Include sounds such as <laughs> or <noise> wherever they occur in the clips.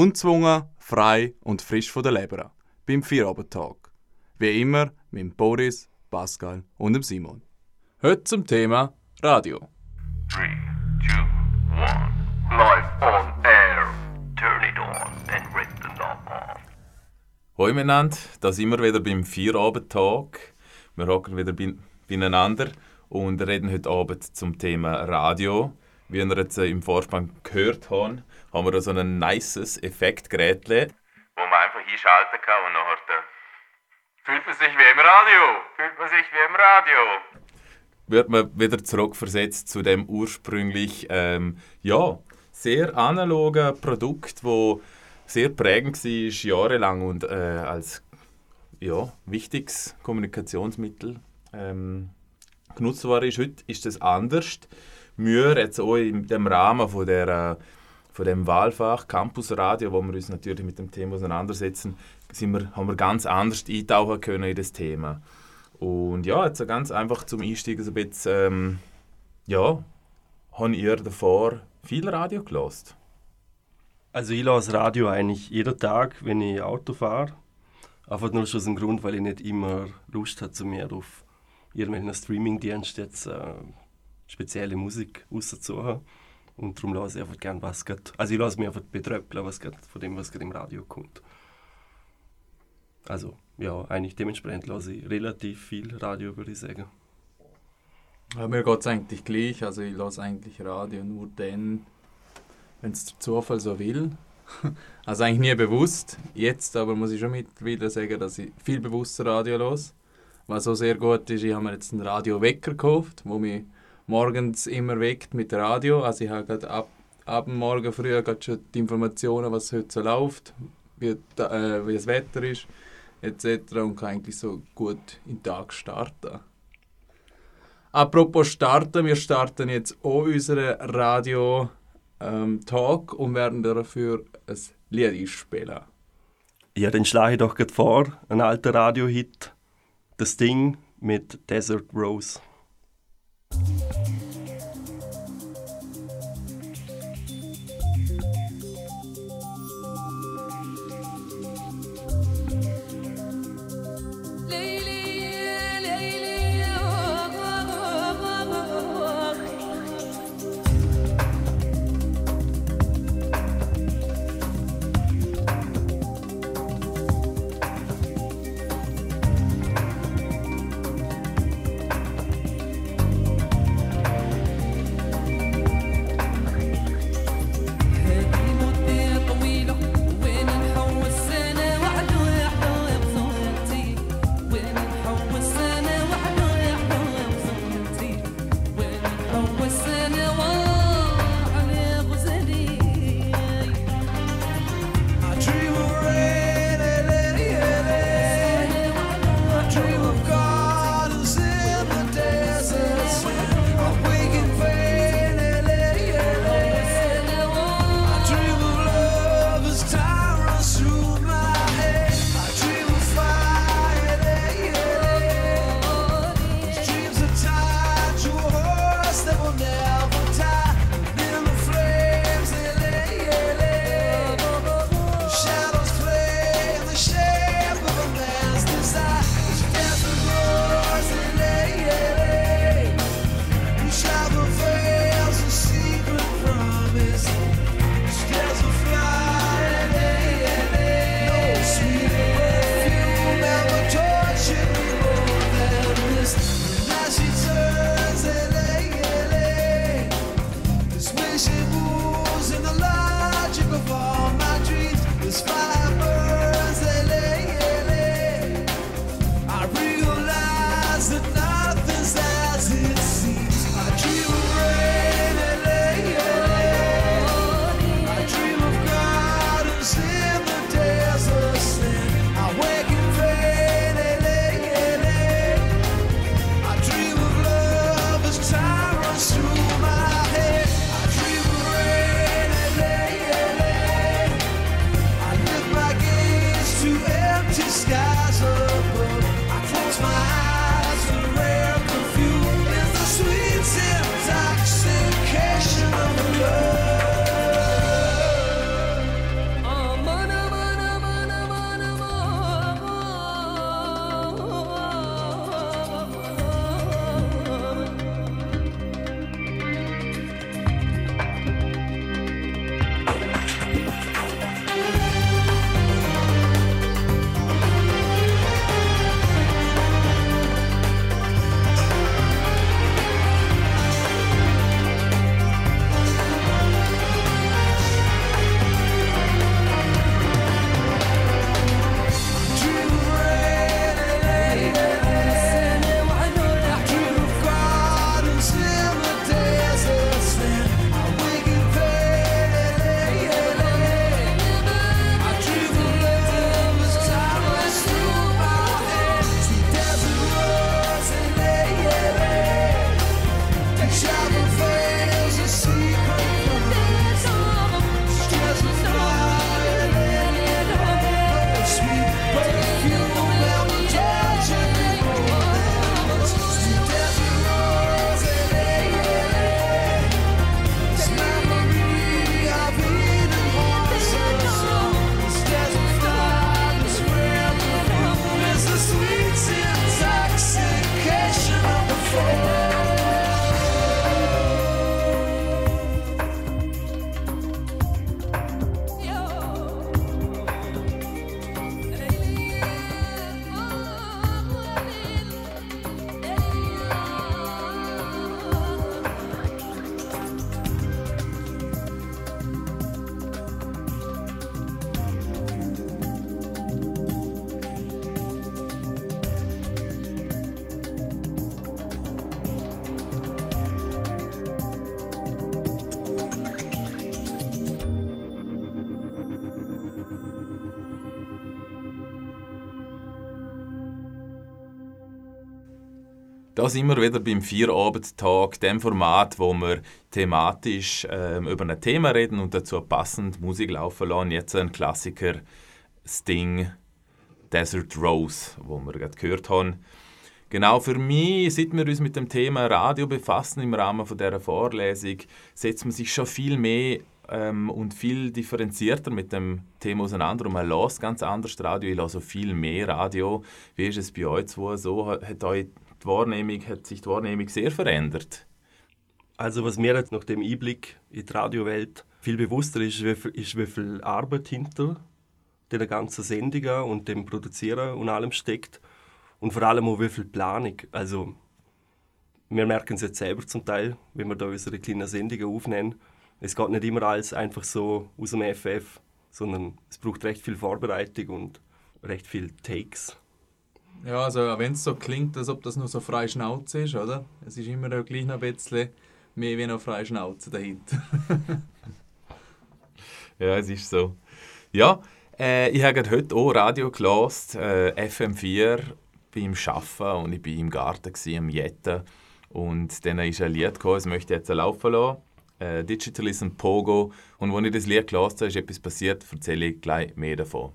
Unzwungen, frei und frisch von der Leber. Beim Vierabend-Talk. Wie immer mit Boris, Pascal und dem Simon. Heute zum Thema Radio. 3, 2, 1. Live on air. Turn it on and rip the knob off. Hallo miteinander, da sind wir wieder beim Vierabend-Talk. Wir hocken wieder bei- beieinander und reden heute Abend zum Thema Radio. Wie ihr jetzt äh, im Vorspann gehört haben, haben wir da so ein nices Effektgerät, wo man einfach einschalten kann und nachher äh, fühlt man sich wie im Radio. Fühlt man sich wie im Radio. Wird man wieder zurückversetzt zu dem ursprünglich, ähm, ja, sehr analogen Produkt, wo sehr prägend war, jahrelang und äh, als ja, wichtiges Kommunikationsmittel ähm, genutzt worden ist. Heute ist das anders. Wir jetzt auch in dem Rahmen von, der, äh, von dem Wahlfach Campusradio, wo wir uns natürlich mit dem Thema auseinandersetzen, sind wir, haben wir ganz anders eintauchen können in das Thema. Und ja, jetzt ganz einfach zum Einstieg so ein bisschen, ähm, ja, habt ihr davor viel Radio gelost? Also ich lasse Radio eigentlich jeden Tag, wenn ich Auto fahre. Einfach nur schon aus dem Grund, weil ich nicht immer Lust habe, mir auf irgendwelchen Streamingdiensten jetzt äh, spezielle Musik rauszusuchen. Und darum lasse ich einfach gern was geht. Also ich lasse mich einfach betröppeln, was geht von dem, was gerade im Radio kommt. Also ja, eigentlich dementsprechend lasse ich relativ viel Radio, würde ich sagen. Ja, mir geht es eigentlich gleich. Also ich lasse eigentlich Radio nur dann, wenn es der Zufall so will. <laughs> Also eigentlich nie bewusst. Jetzt aber muss ich schon mittlerweile sagen, dass ich viel bewusster Radio los. Was auch sehr gut ist, ich habe mir jetzt einen Radiowecker gekauft, wo mich morgens immer weckt mit Radio. Also ich habe gerade ab, ab Morgen früh schon die Informationen, was heute so läuft, wie, äh, wie das Wetter ist, etc. und kann eigentlich so gut in den Tag starten. Apropos starten, wir starten jetzt auch unseren Radio ähm, Talk und werden dafür ein Lied einspielen. Ja, dann schlage ich doch gerade vor, ein alter Radiohit, das Ding mit Desert Rose. Thank you. shine. Da sind wir wieder beim Vierabendtag, dem Format, wo wir thematisch ähm, über ein Thema reden und dazu passend Musik laufen lassen. Jetzt ein Klassiker, Sting, Desert Rose, wo wir gerade gehört haben. Genau, für mich, seit wir uns mit dem Thema Radio befassen im Rahmen von dieser Vorlesung, setzt man sich schon viel mehr ähm, und viel differenzierter mit dem Thema auseinander und man lässt ganz anders Radio, ich lasse viel mehr Radio. Wie ist es bei euch zwei so? Hat, euch die Wahrnehmung, hat sich die Wahrnehmung sehr verändert? Also was mir jetzt nach dem Einblick in die Radiowelt viel bewusster ist, ist, wie viel Arbeit hinter der ganzen Sendungen und dem Produzieren und allem steckt und vor allem auch wie viel Planung. Also wir merken es jetzt selber zum Teil, wenn wir da unsere kleinen Sendungen aufnehmen. Es geht nicht immer alles einfach so aus dem FF, sondern es braucht recht viel Vorbereitung und recht viel Takes. Ja, also wenn es so klingt, als ob das nur so freie Schnauze ist, oder? Es ist immer gleich noch ein bisschen mehr wie noch freie Schnauze dahinter. <laughs> ja, es ist so. Ja, äh, ich habe heute auch Radio gelassen, äh, FM4 beim Arbeiten und ich war im Garten am Jetten und dann ist ein Lied gekommen, das möchte ich jetzt laufen lassen. Äh, Digitalism Pogo und als ich das Lied gelassen habe, ist etwas passiert, erzähle ich gleich mehr davon.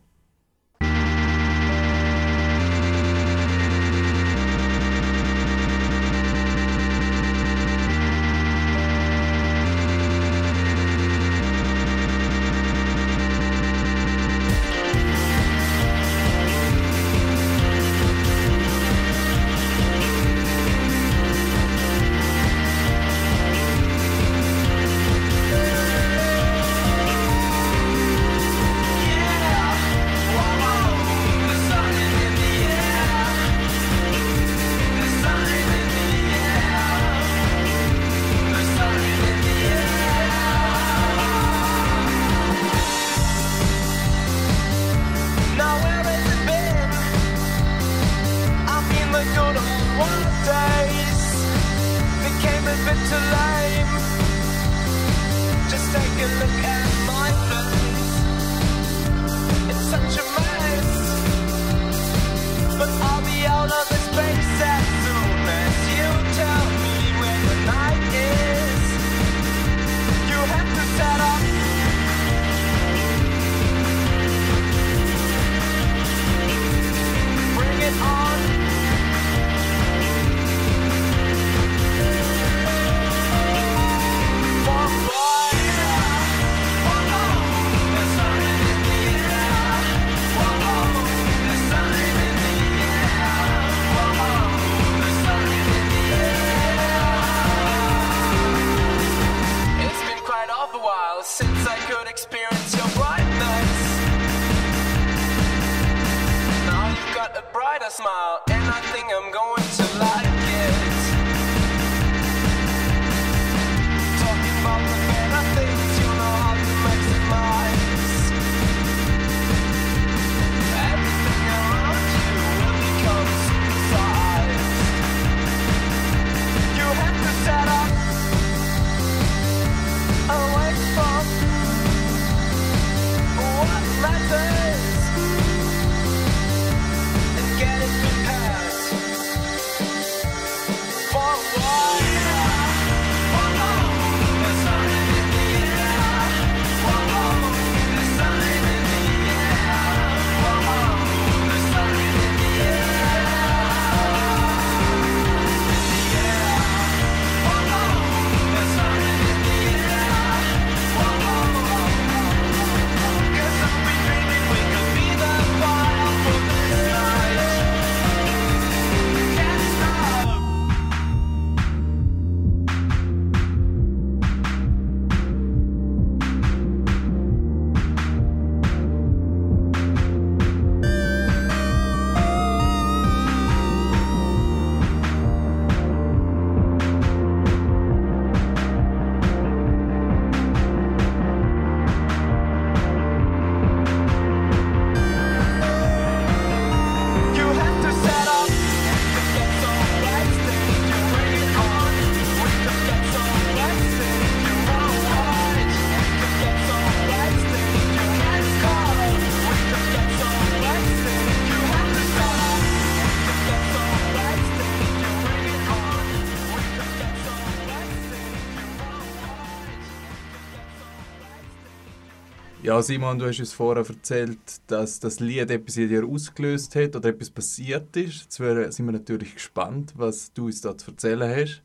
Ja, Simon, du hast uns vorher erzählt, dass das Lied etwas in dir ausgelöst hat oder etwas passiert ist. Jetzt sind wir natürlich gespannt, was du uns da zu erzählen hast.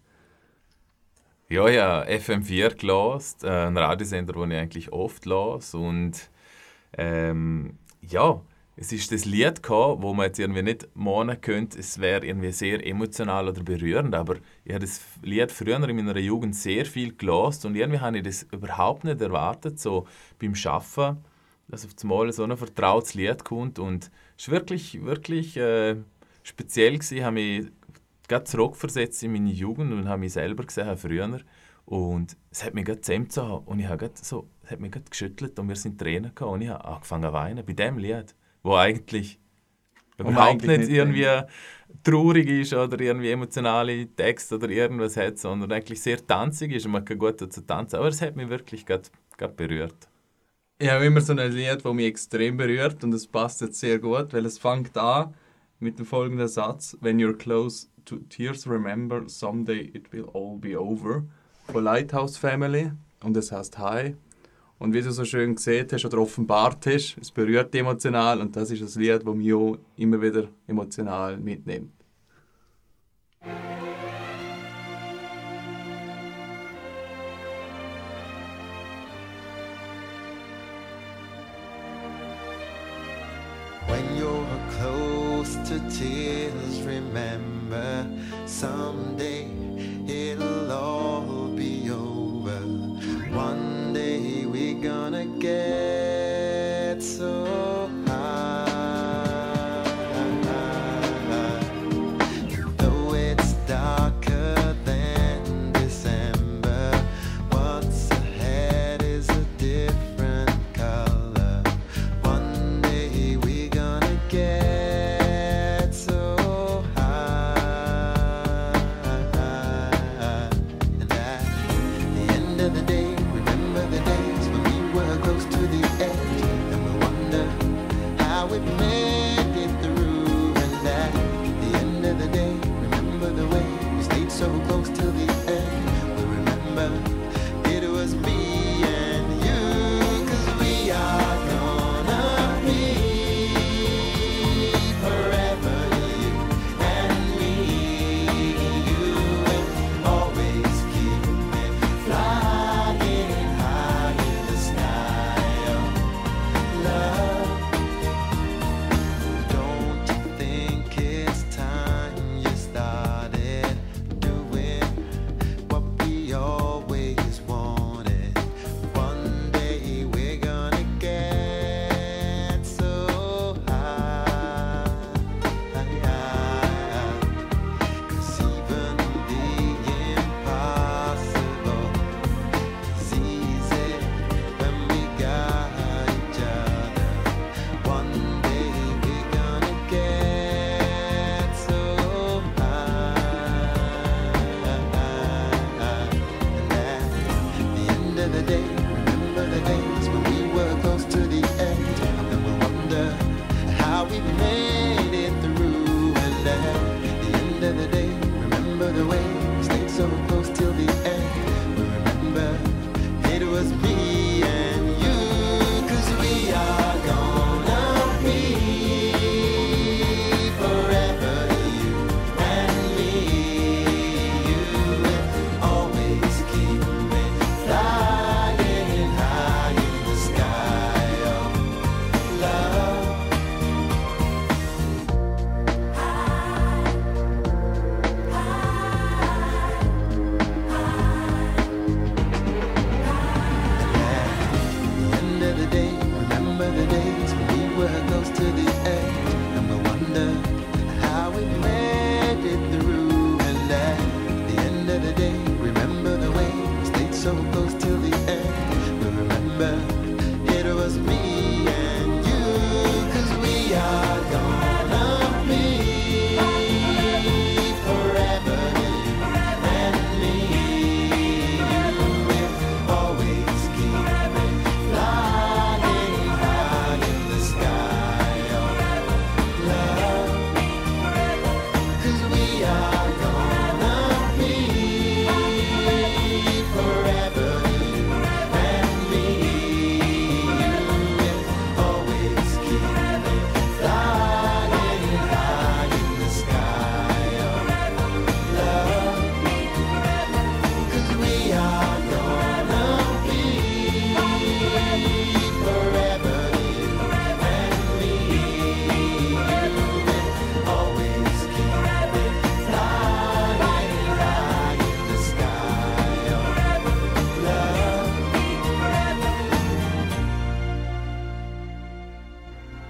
Ja, ja, FM4 gelost, äh, ein Radiosender, den ich eigentlich oft las und ähm, ja, es ist das Lied gehabt, wo man jetzt irgendwie nicht meinen könnte, es wäre irgendwie sehr emotional oder berührend, aber ich habe das Lied früher in meiner Jugend sehr viel gelost und irgendwie habe ich das überhaupt nicht erwartet, so beim Schaffen, dass auf einmal so ein vertrautes Lied kommt und es war wirklich, wirklich äh, speziell gewesen, habe mich gerade zurückversetzt in meine Jugend und habe mich selber gesehen früher. Und es hat mich gerade zusammengezogen und ich habe so, es hat mich gerade geschüttelt und wir sind Tränen gekommen und ich habe angefangen zu weinen bei dem Lied, wo eigentlich überhaupt eigentlich nicht nicht irgendwie traurig ist oder irgendwie emotionale Texte oder irgendwas hat, sondern eigentlich sehr tanzig ist und man kann gut dazu tanzen. Aber es hat mich wirklich gerade berührt. Ich habe immer so ein Lied, das mich extrem berührt und es passt jetzt sehr gut, weil es fängt an mit dem folgenden Satz: When you're close to tears, remember someday it will all be over. Von Lighthouse Family und es heißt Hi. Und wie du so schön gesehen hast oder offenbart hast, es berührt emotional und das ist das Lied, das mich auch immer wieder emotional mitnimmt.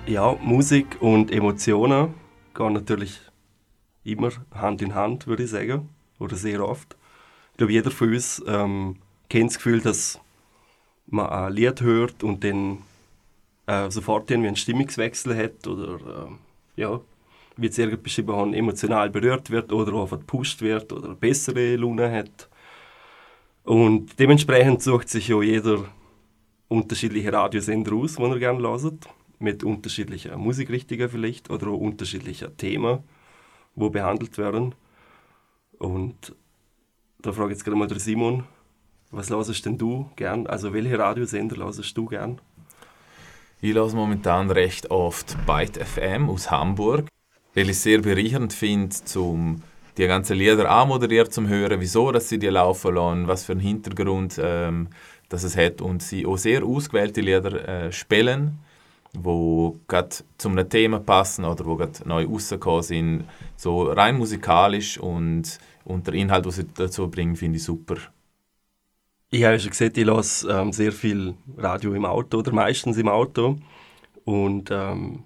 Ja, Musik und Emotionen gehen natürlich immer Hand in Hand, würde ich sagen. Oder sehr oft. Ich glaube, jeder von uns ähm, kennt das Gefühl, dass man ein Lied hört und dann äh, sofort irgendwie einen Stimmungswechsel hat oder äh, ja, wie es irgend beschrieben haben, emotional berührt wird oder einfach gepusht wird oder eine bessere Laune hat. Und dementsprechend sucht sich ja jeder unterschiedliche Radiosender aus, die er gerne hört, mit unterschiedlichen Musikrichtungen vielleicht oder auch unterschiedlichen Themen, wo behandelt werden. Und da frage ich jetzt gerade mal den Simon, was hörst denn du gern? Also welche Radiosender hörst du gern? Ich höre momentan recht oft Byte FM aus Hamburg, weil ich sehr bereichernd finde, zum die ganzen Lieder anmoderiert zu hören, wieso dass sie die laufen lassen, was für einen Hintergrund ähm, das es hat und sie auch sehr ausgewählte Lieder äh, spielen, wo gerade zu einem Thema passen oder wo gerade neu rausgekommen sind, so rein musikalisch und, und der Inhalt, den sie dazu bringen, finde ich super. Ich habe schon gesagt, ich höre ähm, sehr viel Radio im Auto oder meistens im Auto. Und ähm,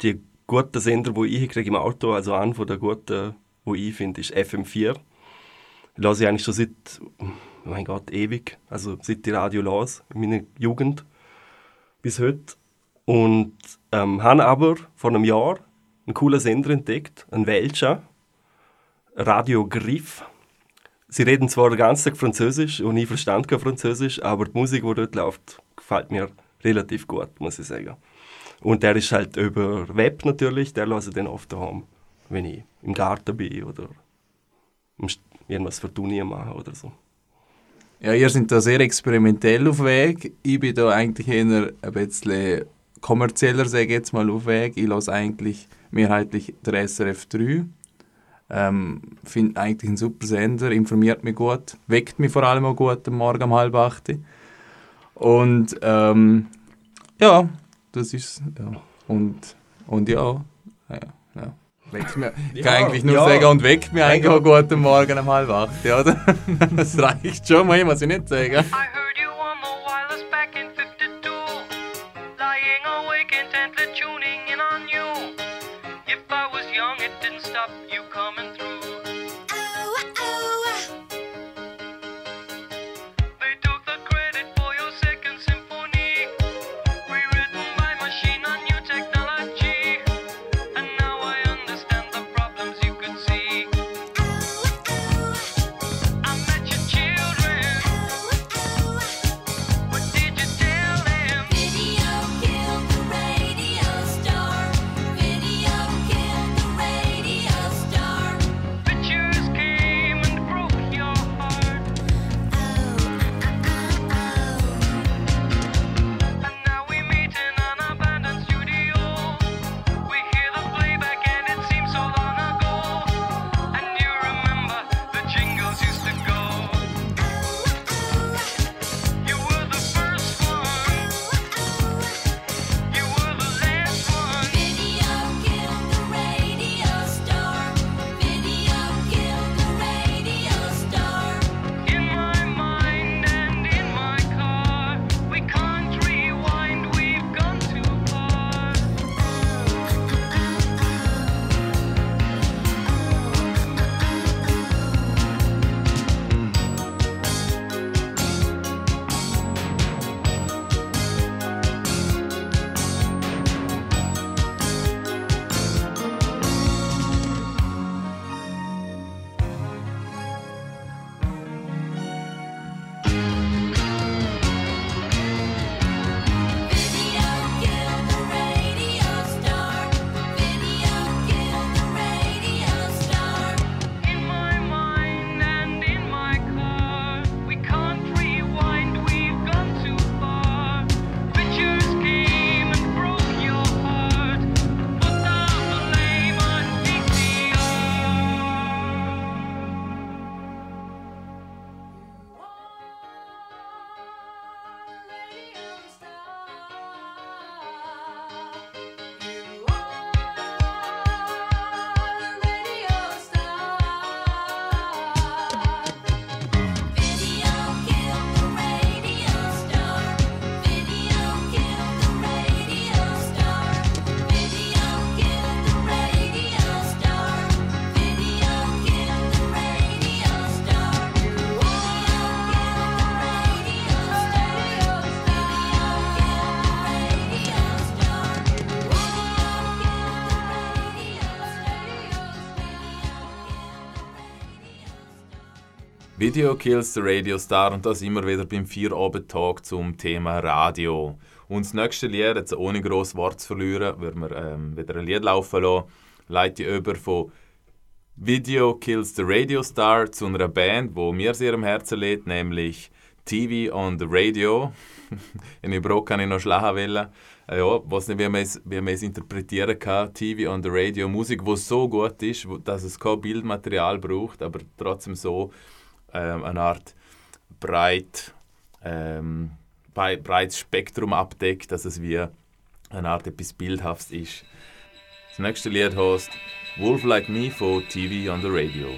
die guten Sender, die ich kriege im Auto, also einer von der guten, die ich finde, ist FM4. Ich höre ich eigentlich schon seit, mein Gott, ewig. Also seit ich Radio las, in meiner Jugend bis heute. Und ähm, habe aber vor einem Jahr einen coolen Sender entdeckt, einen Welcher, Radio Griff. Sie reden zwar den ganzen Tag Französisch und ich verstand kein Französisch, aber die Musik, die dort läuft, gefällt mir relativ gut, muss ich sagen. Und der ist halt über Web natürlich, der lasse ich dann oft daheim, wenn ich im Garten bin oder irgendwas für Uni mache oder so. Ja, ihr seid da sehr experimentell auf Weg. Ich bin da eigentlich eher ein bisschen kommerzieller, sage ich jetzt mal, auf Weg. Ich lasse eigentlich mehrheitlich der SRF 3. Ähm, Finde eigentlich einen super Sender, informiert mich gut, weckt mich vor allem auch gut am Morgen um halb acht. Und ähm, ja, das ist ja. Und, und ja, ja, ja. Weckt mich, ich kann Ja, eigentlich nur ja. sagen, und weckt mich eigentlich auch gut am Morgen um halb acht, ja, oder? <laughs> Das reicht schon, mal muss ich nicht sagen. I heard you Video kills the Radio Star und das immer wieder beim Vier-Abend-Tag zum Thema Radio. Und das nächste Lied, jetzt ohne groß Wort zu verlieren, würden wir ähm, wieder ein Lied laufen lassen, leite ich über von Video Kills the Radio Star zu einer Band, wo mir sehr am Herzen liegt, nämlich TV on the Radio. <laughs> In Ibro kann ich noch schlagen wollen. Äh, Ja, weiß nicht, wie man es, wie man es interpretieren kann. TV on the Radio, Musik, die so gut ist, dass es kein Bildmaterial braucht, aber trotzdem so ähm, eine Art breit, ähm, brei- breites Spektrum abdeckt, dass es wie eine Art etwas Bildhaftes ist. Das nächste Lied heißt Wolf Like Me von TV on the Radio.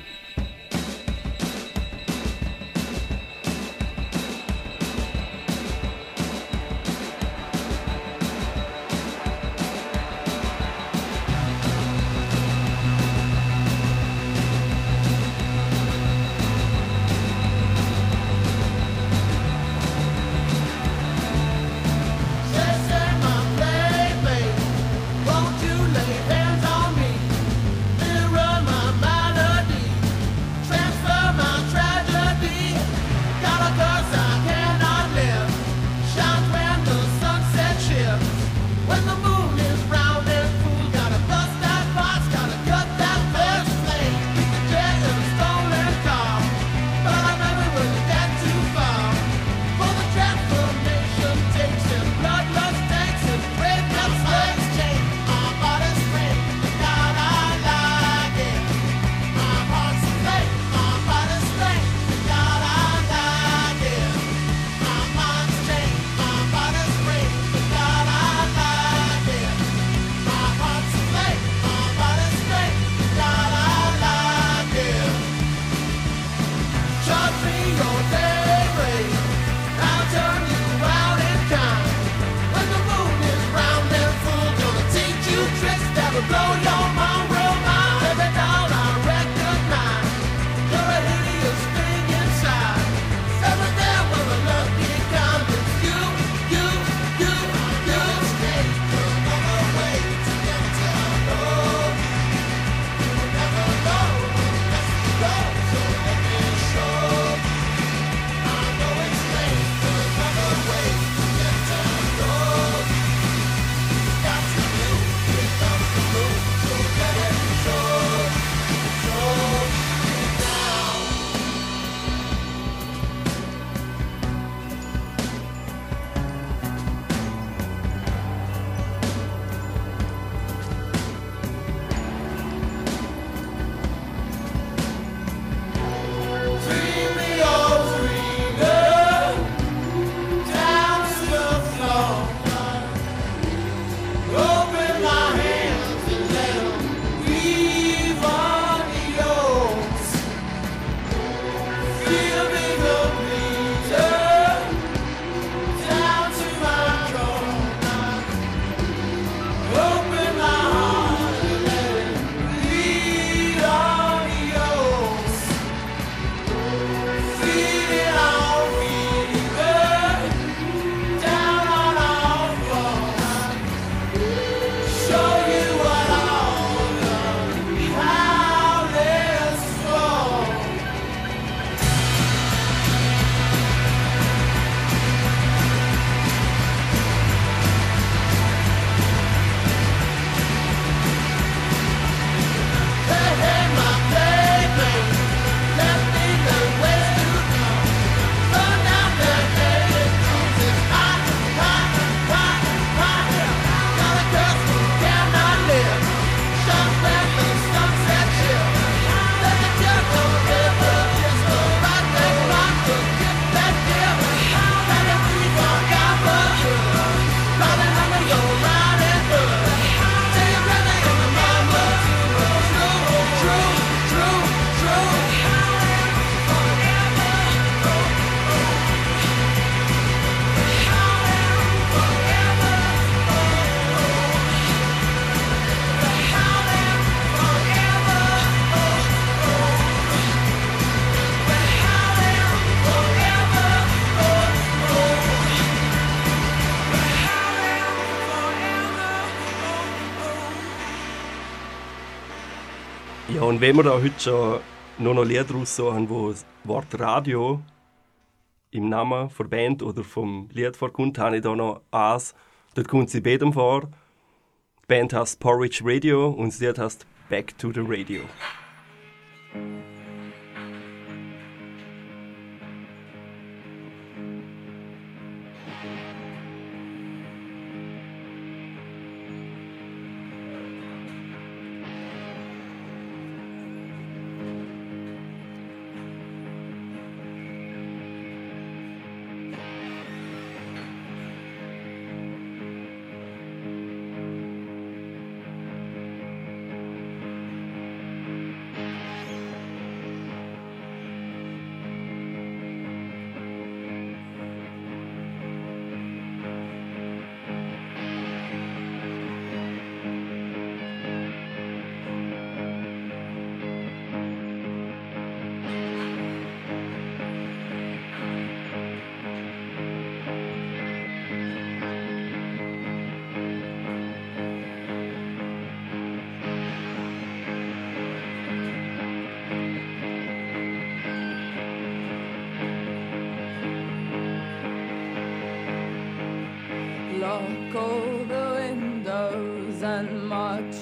Ja, und wenn wir da heute schon nur noch Lieder raussuchen, wo das Wort Radio im Namen der Band oder vom Lied vorkommt, habe ich da noch eins. Dort kommt sie beidem vor. Die Band heißt Porridge Radio und das Lied heißt Back to the Radio.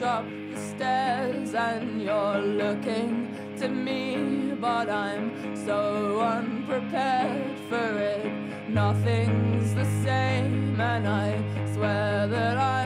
Up the stairs, and you're looking to me, but I'm so unprepared for it. Nothing's the same, and I swear that I'm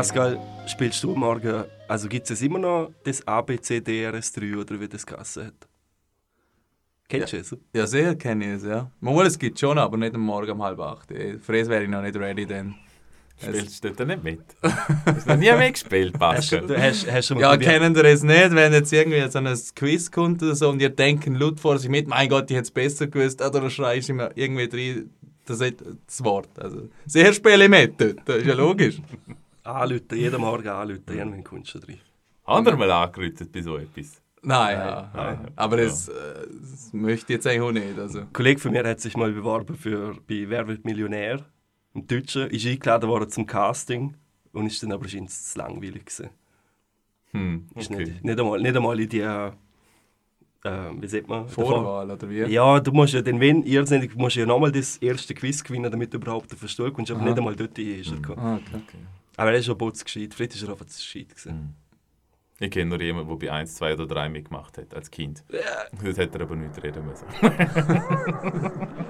Pascal, spielst du morgen, also gibt es immer noch das ABCDRS3 oder wie das Gasse hat? Kennst du es? Ja, sehr kenne ich es, ja. Mal, es gibt schon, aber nicht am Morgen um halb acht. Für das wäre ich noch nicht ready dann. Spielst du dort nicht mit? <laughs> Hast du noch nie mitgespielt, Pascal? hast, hast Ja, kennen ihr es nicht, wenn jetzt irgendwie so ein Quiz kommt oder so und ihr denken laut vor sich mit, mein Gott, ich hätte es besser gewusst, oder dann schreist du immer irgendwie rein, das Wort. Also, sehr spiele ich mit dort, das ist ja logisch anrufen, jeden Morgen anrufen, irgendwann kommst du rein. Haben wir mal angerufen bei so etwas? Nein, Ja. Nein. aber das, äh, das, möchte ich jetzt auch nicht. Also. Ein Kollege von mir hat sich mal beworben für, bei Wer wird Millionär? Im Deutschen. Ist eingeladen worden zum Casting und ist dann aber scheinbar zu langweilig gewesen. Hm, okay. Ist nicht, nicht, einmal, nicht einmal in die... Äh, wie sagt man? Vorwahl oder wie? Ja, du musst ja dann, wenn irrsinnig, musst ja nochmal das erste Quiz gewinnen, damit du überhaupt auf den Stuhl kommst, aber Aha. nicht einmal dort ist er hm. gekommen. Ah, okay. okay. Aber er ist schon putzgescheit. Fritz ist er einfach zu gescheit. Mhm. Ich kenne nur jemanden, der bei 1, 2 oder 3 mitgemacht hat, als Kind. Ja. Das hätte er aber nicht reden müssen. <laughs>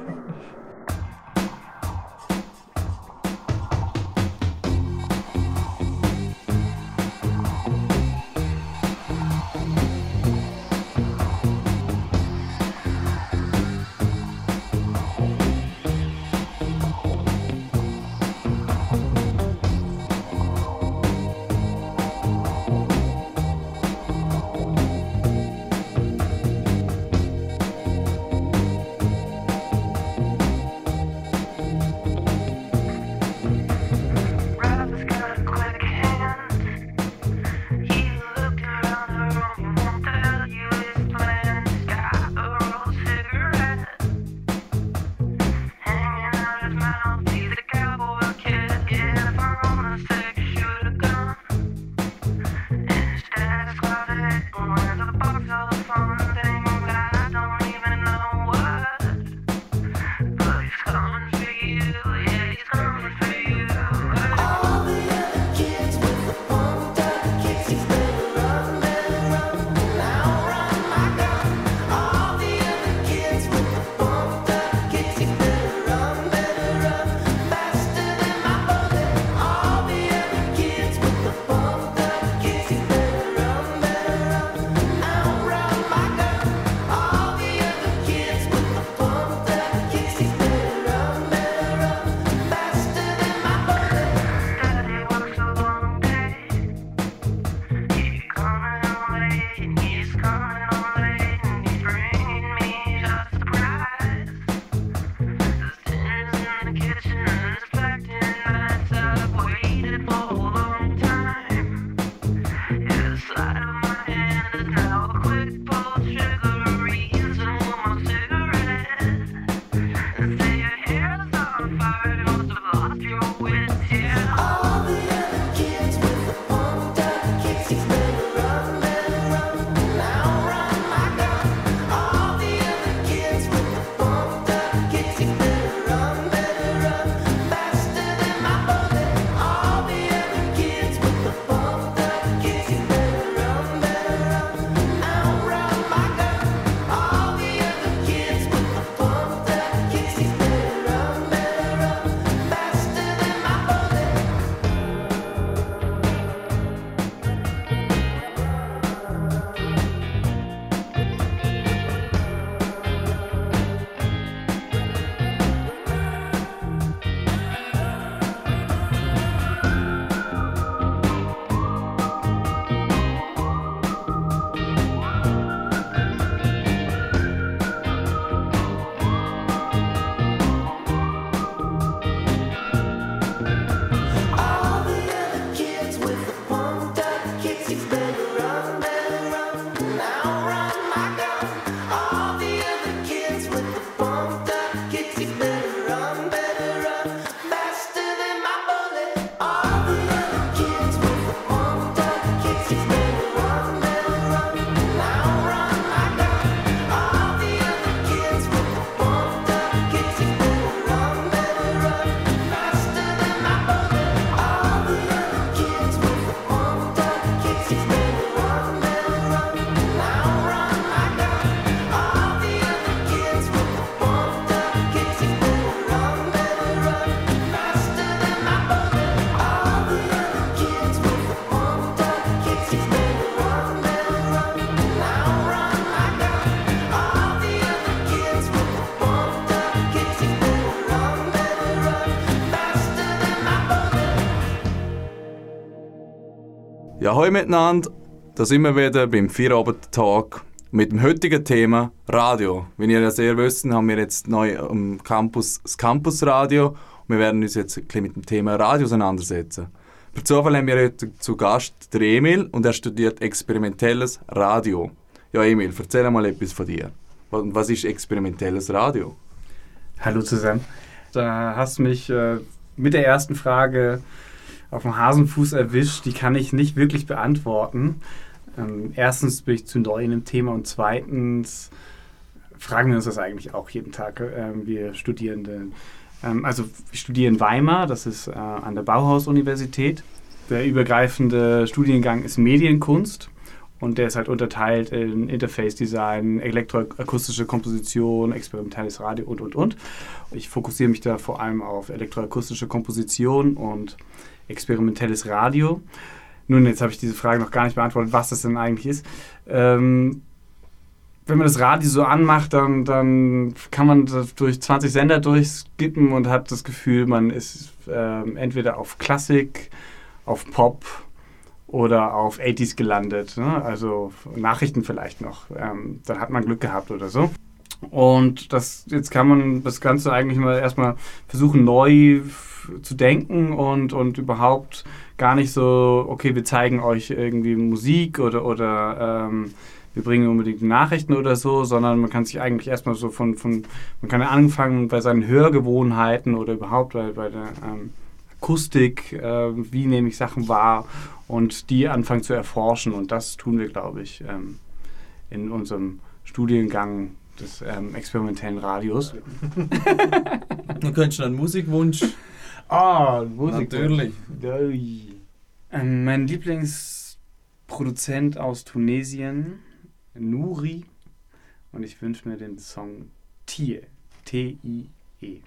Hallo miteinander, da sind wir wieder beim Feierabend-Talk mit dem heutigen Thema Radio. Wie ihr ja sehr wisst, haben wir jetzt neu am Campus das Campusradio und wir werden uns jetzt ein bisschen mit dem Thema Radio auseinandersetzen. Per Zufall haben wir heute zu Gast den Emil und er studiert experimentelles Radio. Ja, Emil, erzähl mal etwas von dir. Was ist experimentelles Radio? Hallo zusammen. Da hast du mich äh, mit der ersten Frage dem Hasenfuß erwischt, die kann ich nicht wirklich beantworten. Ähm, erstens bin ich zu neu in dem Thema und zweitens fragen wir uns das eigentlich auch jeden Tag, ähm, wir Studierenden. Ähm, also ich studiere in Weimar, das ist äh, an der Bauhaus-Universität. Der übergreifende Studiengang ist Medienkunst und der ist halt unterteilt in Interface-Design, elektroakustische Komposition, experimentelles Radio und, und, und. Ich fokussiere mich da vor allem auf elektroakustische Komposition und experimentelles Radio. Nun, jetzt habe ich diese Frage noch gar nicht beantwortet, was das denn eigentlich ist. Ähm, wenn man das Radio so anmacht, dann, dann kann man durch 20 Sender durchskippen und hat das Gefühl, man ist ähm, entweder auf Klassik, auf Pop oder auf 80s gelandet. Ne? Also Nachrichten vielleicht noch. Ähm, dann hat man Glück gehabt oder so. Und das, jetzt kann man das Ganze eigentlich mal erstmal versuchen, neu zu denken und, und überhaupt gar nicht so, okay, wir zeigen euch irgendwie Musik oder, oder ähm, wir bringen unbedingt Nachrichten oder so, sondern man kann sich eigentlich erstmal so von, von man kann anfangen bei seinen Hörgewohnheiten oder überhaupt bei, bei der ähm, Akustik, äh, wie nehme ich Sachen wahr und die anfangen zu erforschen und das tun wir, glaube ich, ähm, in unserem Studiengang des ähm, experimentellen Radios. <laughs> Du könntest noch einen Musikwunsch. Ah, Musik. Natürlich. Ähm, mein Lieblingsproduzent aus Tunesien, Nuri. Und ich wünsche mir den Song Tie. T-I-E.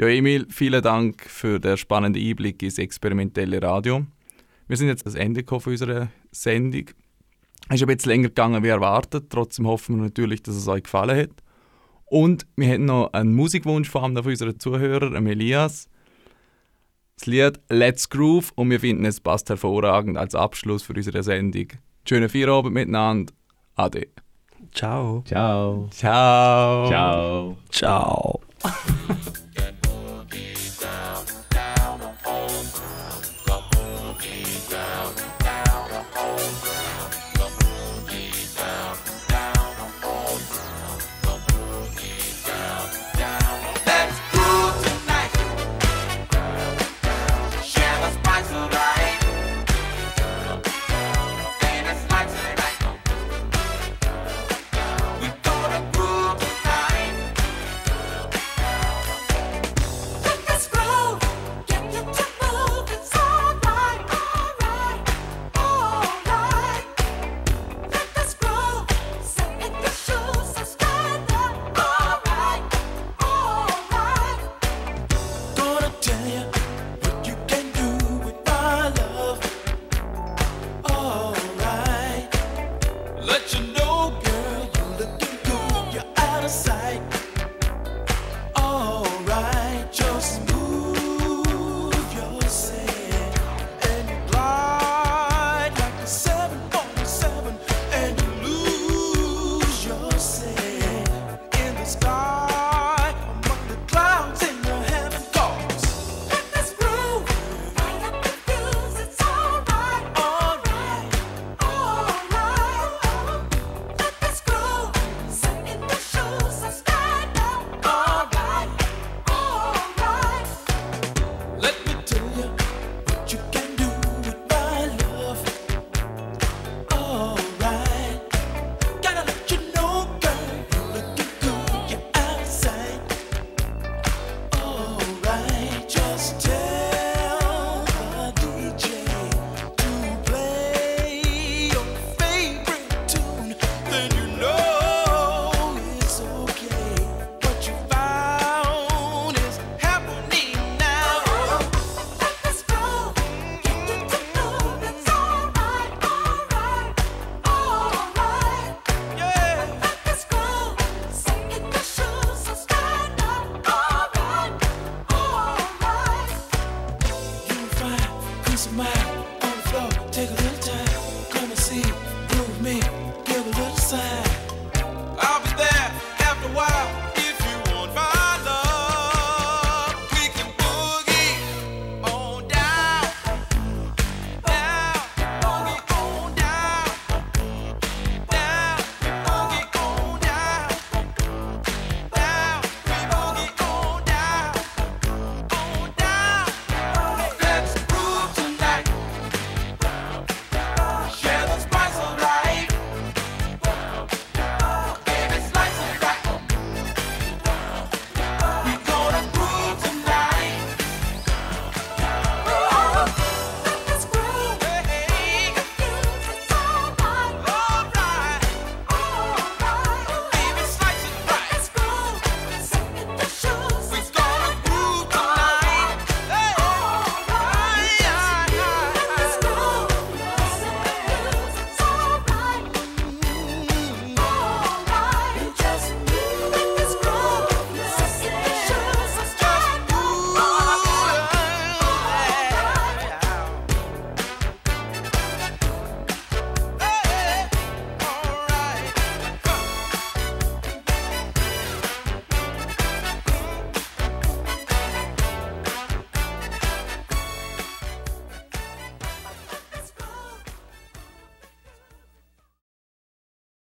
Ja, Emil, vielen Dank für den spannenden Einblick ins experimentelle Radio. Wir sind jetzt am Ende gekommen von unserer Sendung. Es ist ein bisschen länger gegangen wie erwartet. Trotzdem hoffen wir natürlich, dass es euch gefallen hat. Und wir haben noch einen Musikwunsch von einem von unseren Zuhörern, Elias. Das Lied Let's Groove und wir finden es passt hervorragend als Abschluss für unsere Sendung. Schönen Feierabend miteinander. Ade. Ciao. Ciao. Ciao. Ciao. Ciao. <laughs>